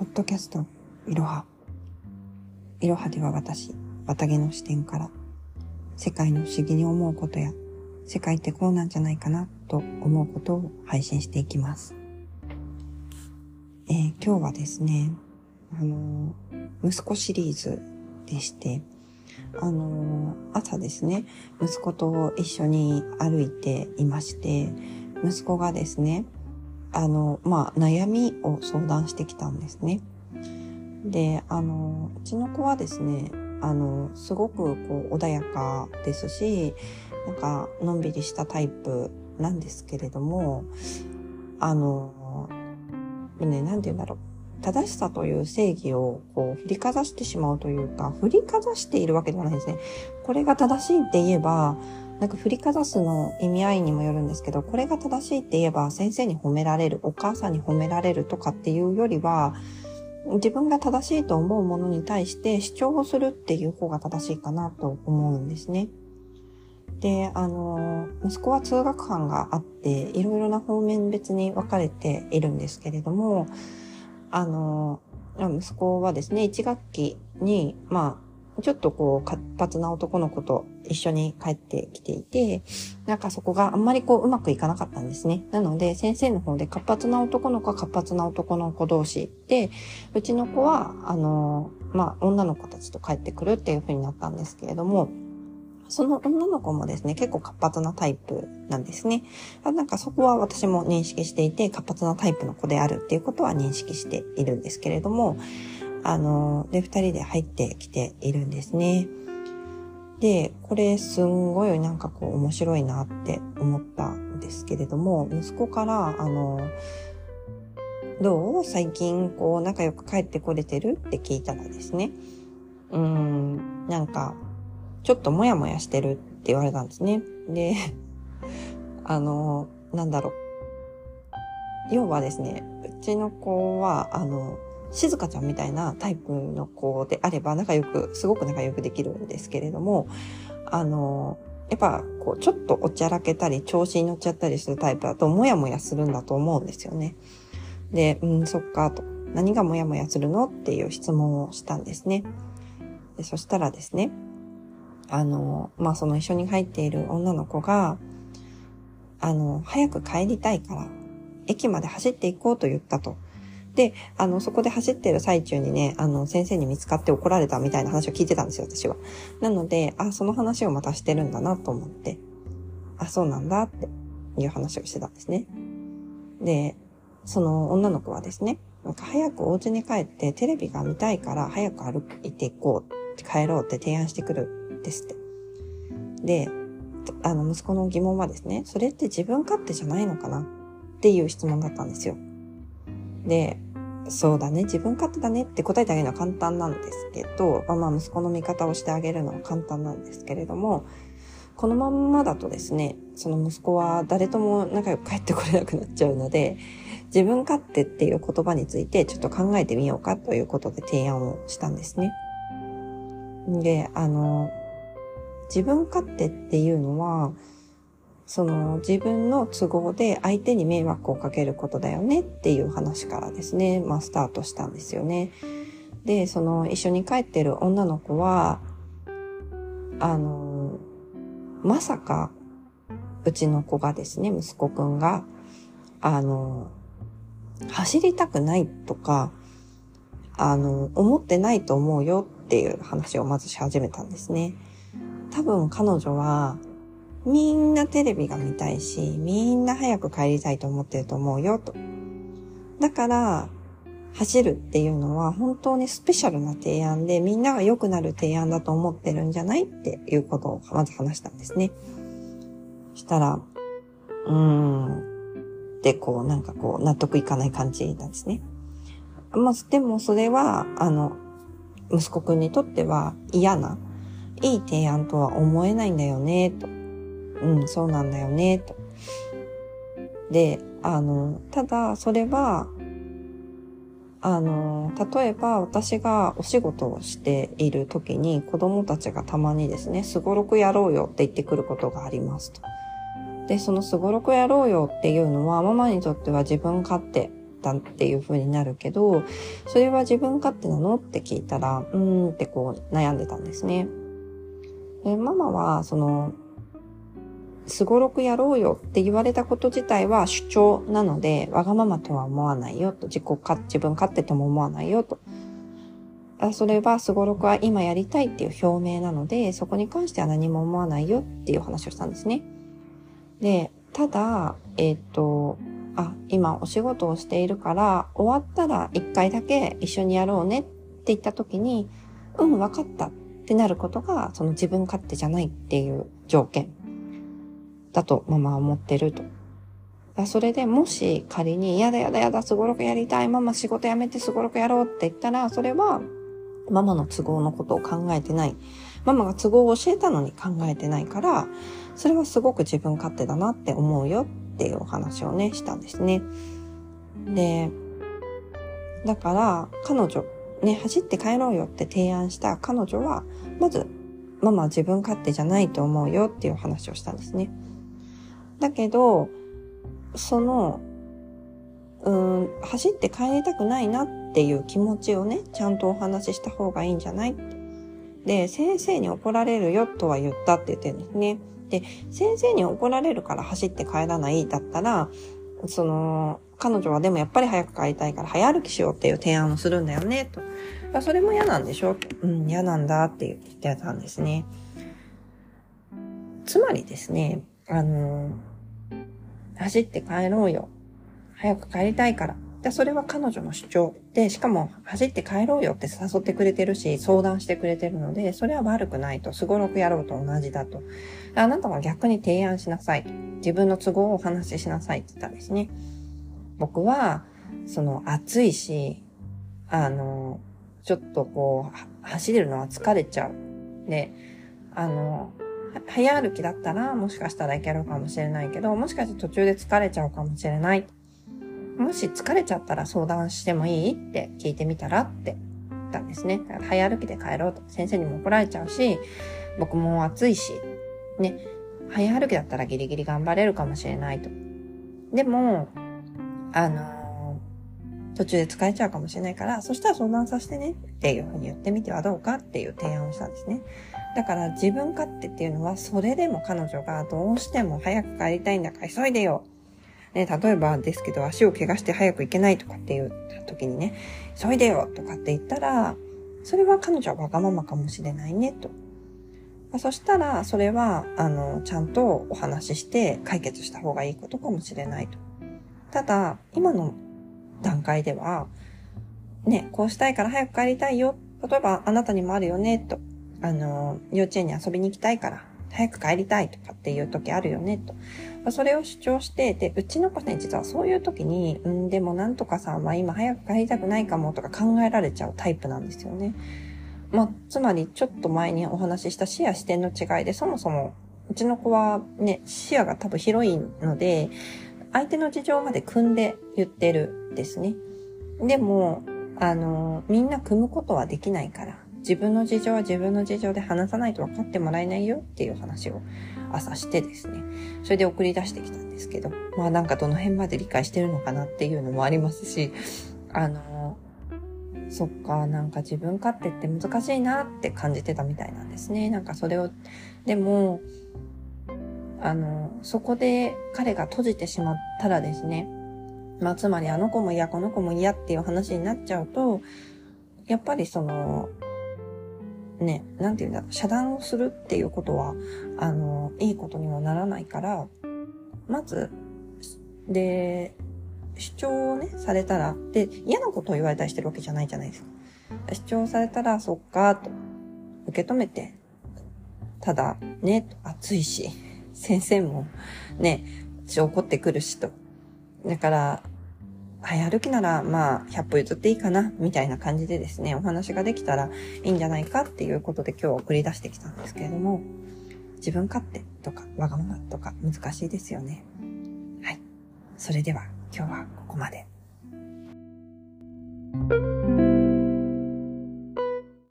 ポッドキャスト、いろは。いろはでは私、綿毛の視点から、世界の不思議に思うことや、世界ってこうなんじゃないかなと思うことを配信していきます。えー、今日はですね、あのー、息子シリーズでして、あのー、朝ですね、息子と一緒に歩いていまして、息子がですね、あの、まあ、悩みを相談してきたんですね。で、あの、うちの子はですね、あの、すごくこう穏やかですし、なんか、のんびりしたタイプなんですけれども、あの、ね、なんて言うんだろう。正しさという正義をこう振りかざしてしまうというか、振りかざしているわけではないですね。これが正しいって言えば、なんか振りかざすの意味合いにもよるんですけど、これが正しいって言えば先生に褒められる、お母さんに褒められるとかっていうよりは、自分が正しいと思うものに対して主張をするっていう方が正しいかなと思うんですね。で、あの、息子は通学班があって、いろいろな方面別に分かれているんですけれども、あの、息子はですね、1学期に、まあ、ちょっとこう活発な男の子と一緒に帰ってきていて、なんかそこがあんまりこううまくいかなかったんですね。なので先生の方で活発な男の子は活発な男の子同士で、うちの子は、あの、まあ、女の子たちと帰ってくるっていう風になったんですけれども、その女の子もですね、結構活発なタイプなんですね。なんかそこは私も認識していて、活発なタイプの子であるっていうことは認識しているんですけれども、あの、で、二人で入ってきているんですね。で、これすんごいなんかこう面白いなって思ったんですけれども、息子から、あの、どう？最近こう仲良く帰ってこれてる？って聞いたらですね、うーん、なんか、ちょっともやもやしてるって言われたんですね。で、あの、なんだろう。要はですね、うちの子は、あの、静香ちゃんみたいなタイプの子であれば仲良く、すごく仲良くできるんですけれども、あの、やっぱ、こう、ちょっとおちゃらけたり、調子に乗っちゃったりするタイプだと、もやもやするんだと思うんですよね。で、うん、そっか、と。何がもやもやするの？っていう質問をしたんですね。でそしたらですね、あの、まあ、その一緒に入っている女の子が、あの、早く帰りたいから、駅まで走っていこうと言ったと。で、あの、そこで走ってる最中にね、あの、先生に見つかって怒られたみたいな話を聞いてたんですよ、私は。なので、あ、その話をまたしてるんだなと思って、あ、そうなんだっていう話をしてたんですね。で、その女の子はですね、なんか早くお家に帰ってテレビが見たいから早く歩いていこう、帰ろうって提案してくるですって。で、あの、息子の疑問はですね、それって自分勝手じゃないのかなっていう質問だったんですよ。で、そうだね、自分勝手だねって答えてあげるのは簡単なんですけど、まあ息子の味方をしてあげるのは簡単なんですけれども、このまんまだとですね、その息子は誰とも仲良く帰ってこれなくなっちゃうので、自分勝手っていう言葉についてちょっと考えてみようかということで提案をしたんですね。で、あの、自分勝手っていうのは、その自分の都合で相手に迷惑をかけることだよねっていう話からですね、まあスタートしたんですよね。で、その一緒に帰ってる女の子は、あの、まさか、うちの子がですね、息子くんが、あの、走りたくないとか、あの、思ってないと思うよっていう話をまずし始めたんですね。多分彼女は、みんなテレビが見たいし、みんな早く帰りたいと思ってると思うよ、と。だから、走るっていうのは本当にスペシャルな提案で、みんなが良くなる提案だと思ってるんじゃない？っていうことをまず話したんですね。したら、うーん、で、こう、なんかこう、納得いかない感じなんですね。まあ、でもそれは、あの、息子くんにとっては嫌な、いい提案とは思えないんだよね、と。うん、そうなんだよね、と。で、あの、ただ、それは、あの、例えば私がお仕事をしている時に子供たちがたまにですね、すごろくやろうよって言ってくることがありますと。で、そのすごろくやろうよっていうのはママにとっては自分勝手ったっていう風になるけど、それは自分勝手なのって聞いたら、うーんってこう悩んでたんですね。でママは、その、すごろくやろうよって言われたこと自体は主張なので、わがままとは思わないよと、自己か、自分勝手とも思わないよと。あそれはすごろくは今やりたいっていう表明なので、そこに関しては何も思わないよっていう話をしたんですね。で、ただ、えっ、ー、と、あ、今お仕事をしているから、終わったら一回だけ一緒にやろうねって言った時に、うん、わかったってなることが、その自分勝手じゃないっていう条件だとママは思ってると。それでもし仮に、やだやだやだ、すごろくやりたい、ママ仕事辞めてすごろくやろうって言ったら、それはママの都合のことを考えてない。ママが都合を教えたのに考えてないから、それはすごく自分勝手だなって思うよっていうお話をね、したんですね。で、だから、彼女、ね、走って帰ろうよって提案した彼女は、まず、ママは自分勝手じゃないと思うよっていう話をしたんですね。だけど、その、うん、走って帰りたくないなっていう気持ちをね、ちゃんとお話しした方がいいんじゃない？で、先生に怒られるよとは言ったって言ってるんですね。で、先生に怒られるから走って帰らないだったら、その、彼女はでもやっぱり早く帰りたいから早歩きしようっていう提案をするんだよね、と。それも嫌なんでしょ？うん、嫌なんだって言ってたんですね。つまりですね、あの、走って帰ろうよ。早く帰りたいから。で、それは彼女の主張で、しかも走って帰ろうよって誘ってくれてるし、相談してくれてるので、それは悪くないと、すごろくやろうと同じだと。あなたは逆に提案しなさい。自分の都合をお話ししなさいって言ったんですね。僕は、その暑いし、あの、ちょっとこう、走れるのは疲れちゃう。で、あの、早歩きだったらもしかしたらいけるかもしれないけど、もしかして途中で疲れちゃうかもしれない。もし疲れちゃったら相談してもいいって聞いてみたらって言ったんですね。早歩きで帰ろうと。先生にも怒られちゃうし、僕も暑いし、ね、早歩きだったらギリギリ頑張れるかもしれないと。でも、あのー、途中で疲れちゃうかもしれないから、そしたら相談させてねっていうふうに言ってみてはどうかっていう提案をしたんですね。だから自分勝手っていうのは、それでも彼女がどうしても早く帰りたいんだから急いでよね、例えばですけど足を怪我して早く行けないとかっていう時にね、急いでよとかって言ったら、それは彼女はわがままかもしれないねと。あ、そしたら、それは、あの、ちゃんとお話しして解決した方がいいことかもしれないと。ただ、今の段階では、ね、こうしたいから早く帰りたいよ。例えば、あなたにもあるよね、と。あの、幼稚園に遊びに行きたいから、早く帰りたいとかっていう時あるよね、と。それを主張して、で、うちの子ね、実はそういう時に、うん、でもなんとかさんは今早く帰りたくないかもとか考えられちゃうタイプなんですよね。まあ、つまりちょっと前にお話しした視野視点の違いで、そもそも、うちの子はね、視野が多分広いので、相手の事情まで組んで言ってるですね。でも、あの、みんな組むことはできないから、自分の事情は自分の事情で話さないと分かってもらえないよっていう話を朝してですね、それで送り出してきたんですけど、まあなんかどの辺まで理解してるのかなっていうのもありますし、あの、そっか、なんか自分勝手って難しいなって感じてたみたいなんですね。なんかそれを、でも、あの、そこで彼が閉じてしまったらですね、まあつまりあの子も嫌、この子も嫌っていう話になっちゃうと、やっぱりその、ね、なんていうんだろう、遮断をするっていうことは、あの、いいことにはならないから、まず、で、主張をね、されたら、で、嫌なことを言われたりしてるわけじゃないじゃないですか。主張されたら、そっか、と、受け止めて、ただ、ね、暑いし、先生も、ね、怒ってくるしと。だから、早歩きなら、まあ、100歩譲っていいかな、みたいな感じでですね、お話ができたらいいんじゃないかっていうことで今日送り出してきたんですけれども、自分勝手とか、わがままとか難しいですよね。はい。それでは、今日はここまで。